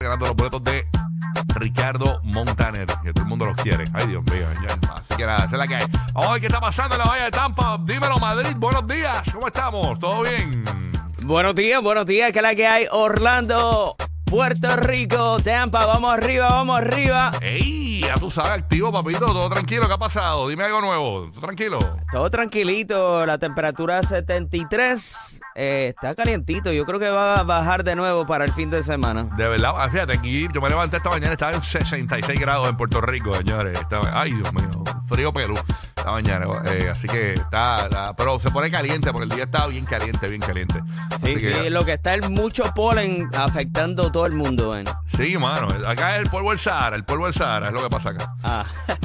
Ganando los boletos de Ricardo Montaner, que todo el mundo los quiere. Ay, Dios mío. ya. Así que nada, esa es la que hay. Ver qué está pasando en la Bahía de Tampa. Dímelo, Madrid. Buenos días. ¿Cómo estamos? ¿Todo bien? Buenos días, buenos días, que es la que hay Orlando, Puerto Rico, Tampa, vamos arriba, vamos arriba. ¡Ey! Ya tú sabes, activo, papito. Todo tranquilo. ¿Qué ha pasado? Dime algo nuevo. ¿Todo tranquilo? Todo tranquilito, la temperatura 73, eh, está calientito, yo creo que va a bajar de nuevo para el fin de semana. De verdad, ah, fíjate, aquí yo me levanté esta mañana, estaba en 66 grados en Puerto Rico, señores. Estaba- ay, Dios mío, frío Perú esta mañana. eh, así que está, está- pero se pone caliente porque el día está bien caliente, bien caliente. Sí, Así que- sí, lo que está es mucho polen afectando todo el mundo, ven. Sí, mano. Acá es el polvo del Sahara, el polvo del Sahara es lo que pasa acá. Ah,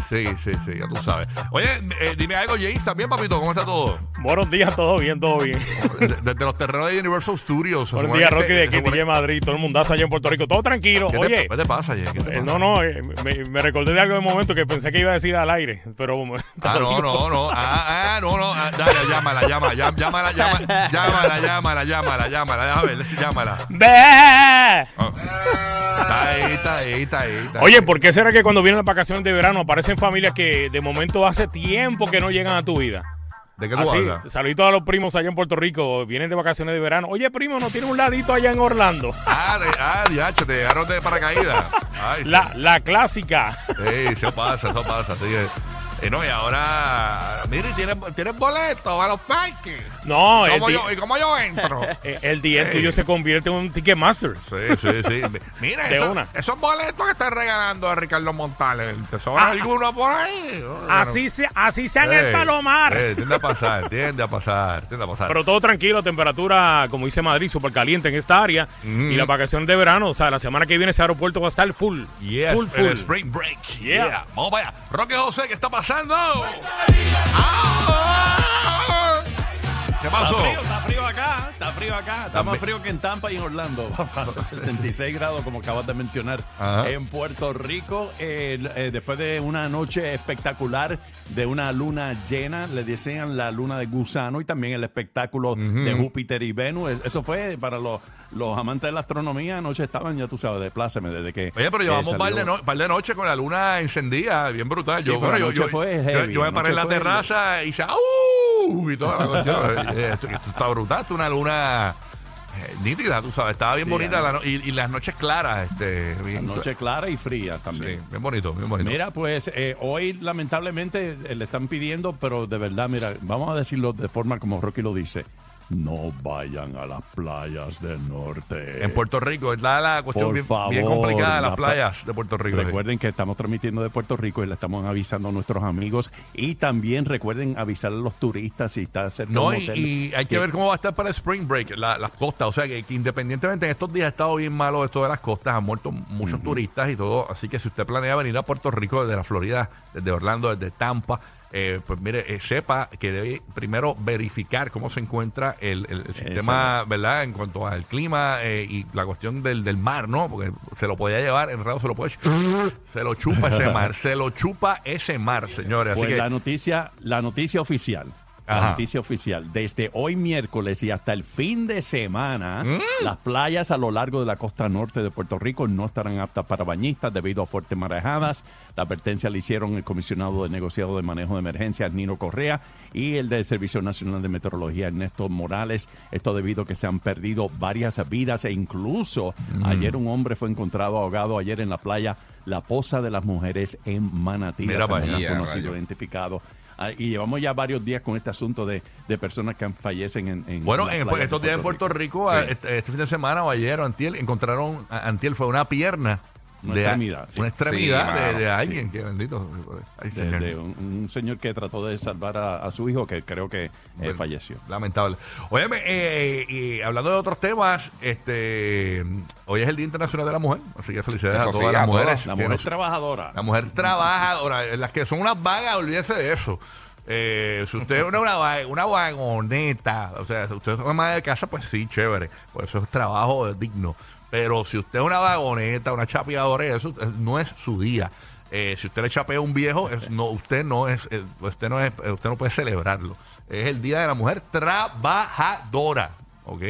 Sí, sí, sí, ya tú sabes. Oye, eh, dime algo, James, también, papito, ¿cómo está todo? Buenos días, todo bien, todo bien. Desde, desde los terrenos de Universal Studios. Buenos días, Rocky, de aquí, DJ Madrid, todo el mundazo allá en Puerto Rico. Todo tranquilo. ¿Qué te, Oye, ¿Qué te pasa, Jay? ¿Qué te eh, pasa? no, no, eh, me, me recordé de algo de momento que pensé que iba a decir al aire, pero... Ah, no, no, no. Ah, ah, no, no. Ah, dale, llámala, llámala, llam- llámala, llámala, llámala, llámala, llámala, llámala. A ver, llámala. ¡Bé! Ah. Está ahí, está ahí, está ahí. está ahí. Oye, ¿por qué será que cuando vienen las vacaciones de verano aparecen familias que de momento hace tiempo que no llegan a tu vida? ¿De qué tú Así, hablas? saluditos a los primos allá en Puerto Rico, vienen de vacaciones de verano. Oye, primo, ¿no tiene un ladito allá en Orlando? Ah, de, ah, diacho, te dejaron de paracaídas. Ay, La, la clásica. Sí, eso pasa, eso pasa. Así eh, no, y ahora, mire, ¿tienes, tienes boletos a los parques. No, ¿Y el, cómo, di- yo, ¿Y cómo yo entro? eh, el día tuyo se convierte en un Ticketmaster. Sí, sí, sí. Mira, De esos, una. esos boletos que está regalando a Ricardo Montales, ¿te sobra Ah, alguno por ahí? Bueno, Así, se, así sea en el palomar. tiende a pasar, tiende a pasar, tiende a pasar. Pero todo tranquilo, temperatura, como dice Madrid, súper caliente en esta área. Mm. Y las vacaciones de verano, o sea, la semana que viene ese aeropuerto va a estar full. Yes, full, full. Spring Break. Yeah. Yeah. Vamos para allá. Roque José, ¿qué está pasando? ¡Ah! ¿Qué Está pasó? frío, está frío acá, está frío acá. Está más frío que en Tampa y en Orlando. 66 grados, como acabas de mencionar. Ajá. En Puerto Rico, eh, eh, después de una noche espectacular de una luna llena, le decían la luna de gusano y también el espectáculo de Júpiter y Venus. Eh, Eso fue para los, los amantes de la astronomía. Anoche estaban, ya tú sabes, de pláceme desde que. Oye, pero eh, llevamos un par de, no- par de noches con la luna encendida, bien brutal. Sí, yo, bueno, yo, yo, yo- me paré en la terraza y se ¡au! Y toda la cuestión. Eh, esto, esto está brutal, esto es una luna eh, nítida, tú sabes, estaba bien Sí, bonita la no- y, y las noches claras, este, La bien, noche clara y fría sí, también. bien bonito, bien bonito. Mira, pues eh, hoy lamentablemente eh, le están pidiendo, pero de verdad, mira, vamos a decirlo de forma como Rocky lo dice. No vayan a las playas del norte. en Puerto Rico, es la, la cuestión Por bien, favor, bien complicada de las la pla- playas de Puerto Rico. sí. Recuerden que estamos transmitiendo de Puerto Rico y le estamos avisando a nuestros amigos. Y también recuerden avisar a los turistas si está cerca de No, un hotel. y hay que ver cómo va a estar para el Spring Break, la- las costas. O sea, que, que independientemente en estos días ha estado bien malo esto de las costas, han muerto muchos turistas y todo. Así que si usted planea venir a Puerto Rico desde la Florida, desde Orlando, desde Tampa, eh, pues mire, eh, sepa que debe primero verificar cómo se encuentra el, el- sistema, ¿verdad? En cuanto al clima eh, y la cuestión del, del mar, ¿no? Porque se lo podía llevar, en realidad se lo puede. se lo chupa ese mar, se lo chupa ese mar, señores. Así Pues que. la noticia, la noticia oficial. Ajá. Noticia oficial. Desde hoy miércoles y hasta el fin de semana, Mm. las playas a lo largo de la costa norte de Puerto Rico no estarán aptas para bañistas debido a fuertes marejadas. La advertencia le hicieron el comisionado de negociado de manejo de emergencias, Nino Correa, y el del Servicio Nacional de Meteorología, Ernesto Morales. Esto debido a que se han perdido varias vidas e incluso Mm. ayer un hombre fue encontrado ahogado ayer en la playa La Poza de las Mujeres en Manatí. Mira no rayo. identificado. Ah, y llevamos ya varios días con este asunto de, de personas que fallecen en, en Bueno, en, estos días en Puerto Rico, Sí. este, este fin de semana o ayer o antiel, encontraron, antiel fue una pierna Una de extremidad, sí. una extremidad Sí, de, de sí. alguien que bendito. Ay, de, señor. de un, un señor que trató de salvar a, a su hijo que creo que eh, Bueno, falleció. Lamentable. Óyeme, eh, y hablando de otros temas, este hoy es el Día Internacional de la Mujer, así que felicidades Eso a sí, todas a las todas. mujeres. La mujer nos- trabajadora. La mujer trabajadora, las que son unas vagas, olvídese de eso. Eh, si usted es una, una, una vagoneta, o sea, si usted es una madre de casa, pues sí, chévere. Pues eso es trabajo digno. Pero si usted es una vagoneta, una chapeadora, eso eh, no es su día. Eh, si usted le chapea a un viejo, no, usted no es, eh, usted no es, usted no puede celebrarlo. Es el día de la mujer trabajadora, ¿ok?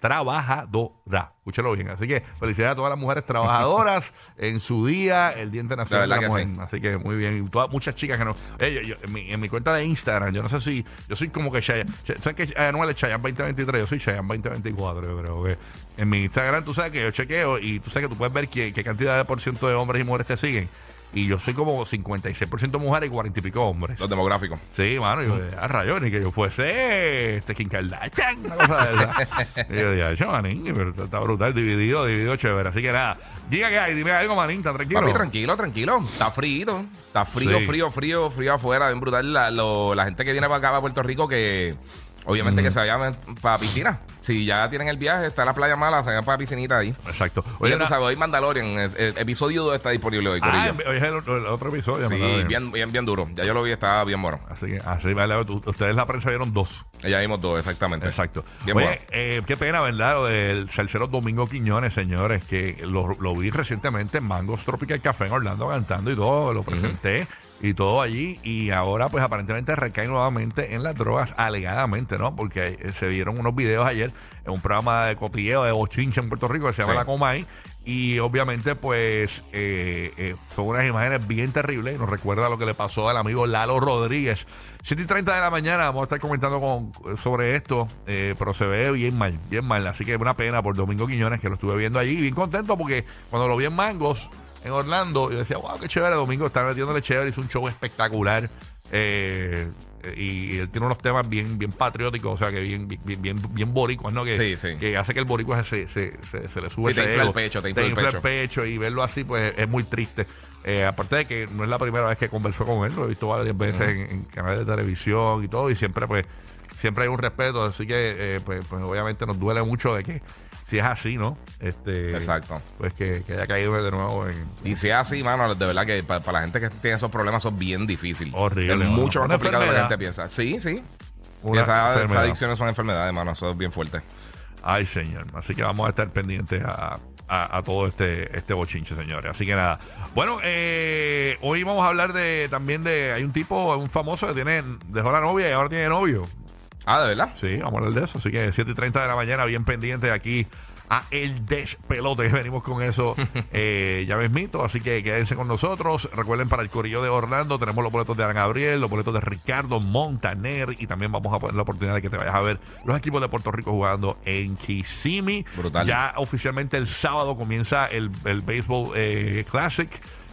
Trabajadora. Escúchelo bien. Así que felicidades a todas las mujeres trabajadoras en su día, el Día Internacional De de la, que Mujer. Así que muy bien. Y todas, muchas chicas que no. Eh, yo- yo- en, mi, en mi cuenta de Instagram, yo no sé si. Yo soy como que Chayanne. ¿Saben que Anuel es Chayanne 2023? Yo soy Chayanne 2024, yo creo que. En mi Instagram, tú sabes que yo chequeo y tú sabes que tú puedes ver qué, qué cantidad de por ciento de hombres y mujeres te siguen. Y yo soy como 56% mujeres y 40 y pico hombres. Los demográficos. Sí, mano, yo a rayos, ni que yo fuese este Kim Kardashian, una cosa de esa. y yo dije, "Acho, manín, pero está, está brutal, dividido, dividido chévere. Así que nada, diga que hay, dime algo, manín, está tranquilo. Papi, tranquilo, tranquilo. Está frío. Está frío, Sí. frío, frío, frío afuera. Bien brutal. La, lo- la gente que viene para acá, para Puerto Rico, que obviamente que se vayan para piscina. Si ya tienen el viaje, está la playa mala, se vayan para piscinita ahí. Exacto. Oye, Oye, tú sabes, hoy Mandalorian, el, el episodio 2 está disponible hoy, ah, hoy es el, otro- el otro episodio. sí, bien, bien, bien duro. Ya yo lo vi, estaba bien bueno. Así que, así, vale, ustedes la prensa vieron dos. Ya vimos dos, exactamente. Exacto. Bien Oye, bueno. eh, qué pena, ¿verdad? Lo del salsero Domingo Quiñones, señores, que lo, lo vi recientemente en Mangos Tropical Café en Orlando cantando y todo, lo presenté y todo allí. Y ahora, pues aparentemente recae nuevamente en las drogas, alegadamente, ¿no? Porque eh, se vieron unos videos ayer en un programa de cotilleo de bochincha en Puerto Rico que se llama Sí. La Comay. Y obviamente, pues, eh, eh, son unas imágenes bien terribles. Nos recuerda lo que le pasó al amigo Lalo Rodríguez. 7 y 30 de la mañana vamos a estar comentando con, sobre esto, eh, pero se ve bien mal, bien mal. Así que una pena por Domingo Quiñones, que lo estuve viendo allí. Bien contento porque cuando lo vi en Mangos, en Orlando, yo decía, wow, qué chévere, Domingo está metiéndole chévere, hizo un show espectacular. Eh, y, él tiene unos temas bien bien patrióticos, o sea, que bien bien bien, bien boricuas, ¿no? Que, Sí, sí. que hace que el boricua se, se, se, se le sube Sí, te ese infla el pecho, te infla el pecho. y verlo así, pues es muy triste. Eh, aparte de que no es la primera vez que conversó con él, lo he visto varias veces en, en canales de televisión y todo, y siempre, pues, siempre hay un respeto, así que, eh, pues, pues, obviamente nos duele mucho de que, si es así, ¿no? Este, Exacto. Pues que, que haya caído de nuevo en, Y si es así, mano, de verdad que para, la gente que tiene esos problemas son bien difíciles. Horrible, Es mano. mucho más Una complicado de lo que la gente piensa. Sí, sí. una Esas, adicciones son enfermedades, mano. Eso es bien fuerte. Ay, señor. Así que vamos a estar pendientes a, a- a todo este, este bochinche, señores. Así que nada. Bueno, eh, hoy vamos a hablar de también de. Hay un tipo, un famoso que tiene dejó la novia y ahora tiene novio. Ah, ¿de verdad? Sí, vamos a hablar de eso. Así que 7 y 30 de la mañana, bien pendiente aquí a El Despelote, venimos con eso eh, ya mismito. Así que quédense con nosotros. Recuerden, para el Corillo de Orlando tenemos los boletos de Ana Gabriel, los boletos de Ricardo Montaner y también vamos a poner la oportunidad de que te vayas a ver los equipos de Puerto Rico jugando en Kissimmee. Brutal. Ya oficialmente el sábado comienza el, el Baseball eh, Classic.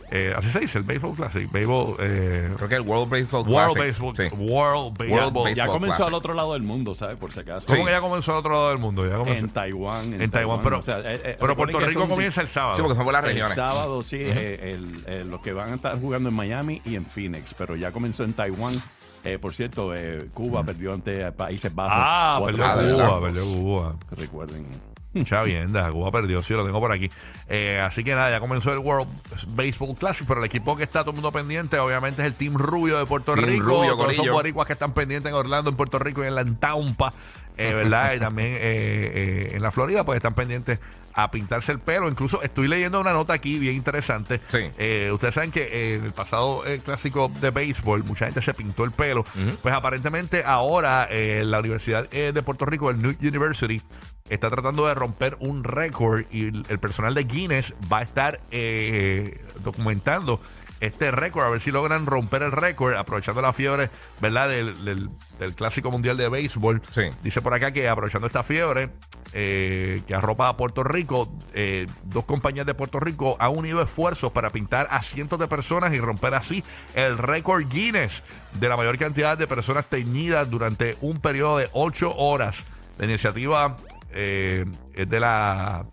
Eh, así se dice, el Baseball Classic. Baseball, eh, Creo que el World Baseball World Classic. Baseball, Sí. World Baseball. Baseball Ya comenzó Classic. al otro lado del mundo, ¿sabes? Por si acaso. ¿Cómo Sí. que ya comenzó al otro lado del mundo? Ya comenzó. En Taiwán. En Taiwán, pero, o sea, eh, eh, pero Puerto Rico son- comienza el sábado. Sí, porque son por las El regiones. sábado, sí, eh, el- eh, los que van a estar jugando en Miami y en Phoenix, pero ya comenzó en Taiwán. Eh, por cierto, eh, Cuba perdió ante Países Bajos. ah, perdió. Cuba, perdió Cuba. Recuerden. Vienda, Cuba perdió, sí, lo tengo por aquí. Eh, así que nada, ya comenzó el World Baseball Classic, pero el equipo que está todo el mundo pendiente, obviamente, es el Team Rubio de Puerto Team Rico. Rubio, Todos corillo. boricuas que están pendientes en Orlando, en Puerto Rico y en la Tampa, eh, ¿verdad? y también eh, eh, en la Florida, pues están pendientes a pintarse el pelo. Incluso estoy leyendo una nota aquí bien interesante. Sí. Eh, ustedes saben que eh, en el pasado eh, clásico de béisbol, mucha gente se pintó el pelo. Pues aparentemente ahora la Universidad de Puerto Rico, el New University, está tratando de romper un récord y el, el personal de Guinness va a estar documentando este récord, a ver si logran romper el récord, aprovechando la fiebre, ¿verdad? Del, del- del clásico mundial de béisbol. Sí. Dice por acá que aprovechando esta fiebre eh, que arropa a Puerto Rico, eh, dos compañías de Puerto Rico han unido esfuerzos para pintar a cientos de personas y romper así el récord Guinness de la mayor cantidad de personas teñidas durante un periodo de ocho horas. La iniciativa eh, es de la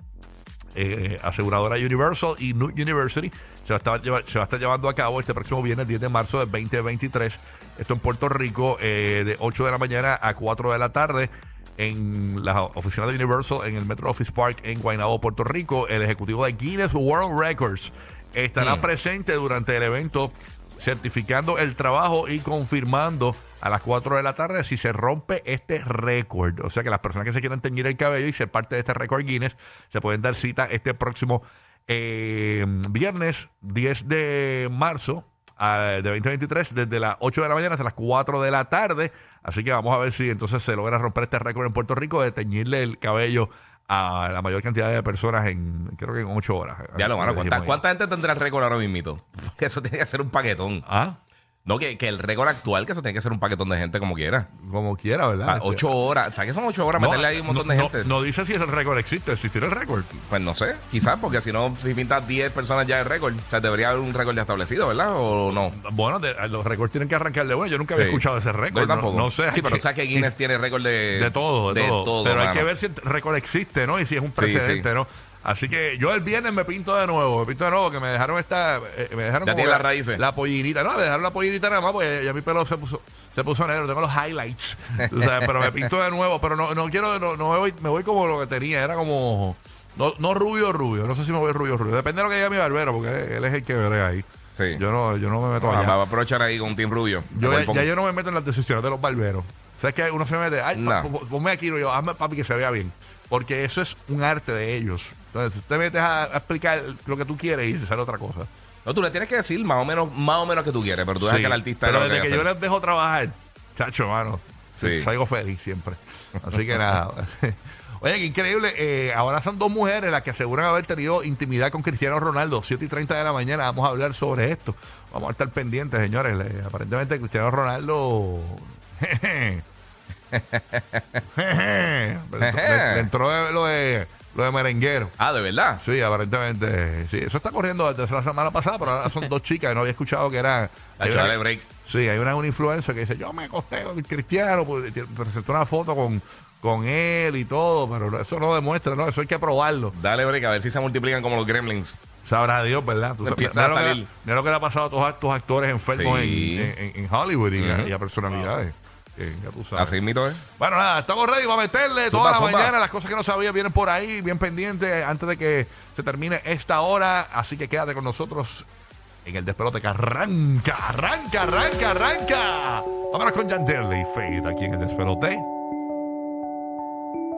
eh, aseguradora Universal y New University se va, a estar, lleva- se va a estar llevando a cabo este próximo viernes 10 de marzo del 2023. Esto en Puerto Rico eh, de 8 de la mañana a 4 de la tarde en la oficina de Universal en el Metro Office Park en Guaynabo, Puerto Rico. El ejecutivo de Guinness World Records estará Mm. presente durante el evento certificando el trabajo y confirmando a las 4 de la tarde si se rompe este récord. O sea que las personas que se quieran teñir el cabello y ser parte de este récord Guinness se pueden dar cita este próximo eh, viernes 10 de marzo ah, de 2023 desde las 8 de la mañana hasta las 4 de la tarde. Así que vamos a ver si entonces se logra romper este récord en Puerto Rico de teñirle el cabello a la mayor cantidad de personas en creo que en 8 horas. Ya lo, mano. ¿Cuánta, Dijimos ahí. cuánta gente tendrá el récord ahora mismito? Que eso tiene que ser un paquetón. Ah, No, que, que el récord actual, que eso tiene que ser un paquetón de gente como quiera. como quiera, ¿verdad? Ah, ocho horas. ¿Sabes que son ocho horas? No, meterle ahí un montón de no, gente. No, dice si ese récord existe, existirá el récord. Pues no sé, quizás, porque si no, si pintas 10 personas ya de récord, o sea, debería haber un récord ya establecido, ¿verdad? ¿O no? Bueno, de- los récords tienen que arrancar de bueno. Yo nunca había Sí. escuchado ese récord. Yo tampoco. No, no sé. Sí, pero sabes que Guinness tiene récord de... de todo, de, todo. Pero hay mano. que ver si el récord existe, ¿no? Y si es un Sí, precedente, sí. ¿no? Así que yo el viernes me pinto de nuevo, me pinto de nuevo, que me dejaron esta, eh, me dejaron Ya tiene la, las raíces. la pollinita, no, me dejaron la pollinita nada más, porque ya mi pelo se puso, se puso negro, tengo los highlights, tú sabes, pero me pinto de nuevo, pero no, no quiero, no, no me voy, me voy como lo que tenía, era como, no, no rubio, rubio, no sé si me voy rubio, rubio, depende de lo que diga mi barbero, porque él es el que veré ahí. Sí. Yo no, yo no me meto Ah, allá. va a aprovechar ahí con un Team Rubio. Yo ya, ya yo no me meto en las decisiones de los barberos. ¿Sabes que uno se mete? Ay, pa- No. po- ponme aquí, yo, hazme papi que se vea bien. Porque eso es un arte de ellos. Entonces, si usted metes a, a explicar lo que tú quieres y se sale otra cosa. No, tú le tienes que decir más o menos, más o menos que tú quieres, pero tú dejas Sí, que el artista Pero desde que yo les dejo trabajar, chacho, mano, Sí. salgo feliz siempre. Así que nada. Oye, qué increíble. eh, ahora son dos mujeres las que aseguran haber tenido intimidad con Cristiano Ronaldo. 7 y 30 de la mañana vamos a hablar sobre esto. Vamos a estar pendientes, señores. Le- aparentemente Cristiano Ronaldo... le, le entró de- lo de, lo de merenguero. Ah, ¿de verdad? Sí, aparentemente. Sí, eso está corriendo desde la semana pasada, pero ahora son dos chicas que no había escuchado que eran... hay Hacho, una- dale break. Sí, hay una, una influencer que dice, yo me acosté con el cristiano, pues, te- presentó una foto con, con él y todo, pero eso no demuestra, ¿no? Eso hay que probarlo. Dale break, a ver si se multiplican como los gremlins. Sabrá Dios, ¿verdad? Tú sabes, mira a lo que le- salir. mira lo que le ha pasado a todos estos actores enfermos Sí. en, en- en Hollywood y, a- Ujú. y a personalidades. Que ya tú sabes. Así mito, ¿eh? Bueno, nada, estamos ready para meterle Zumba, toda la zumba. mañana. Las cosas que no sabía vienen por ahí, bien pendientes, antes de que se termine esta hora. Así que quédate con nosotros en el despelote que arranca, arranca, arranca, arranca. Vámonos con Jan y Fade aquí en el despelote.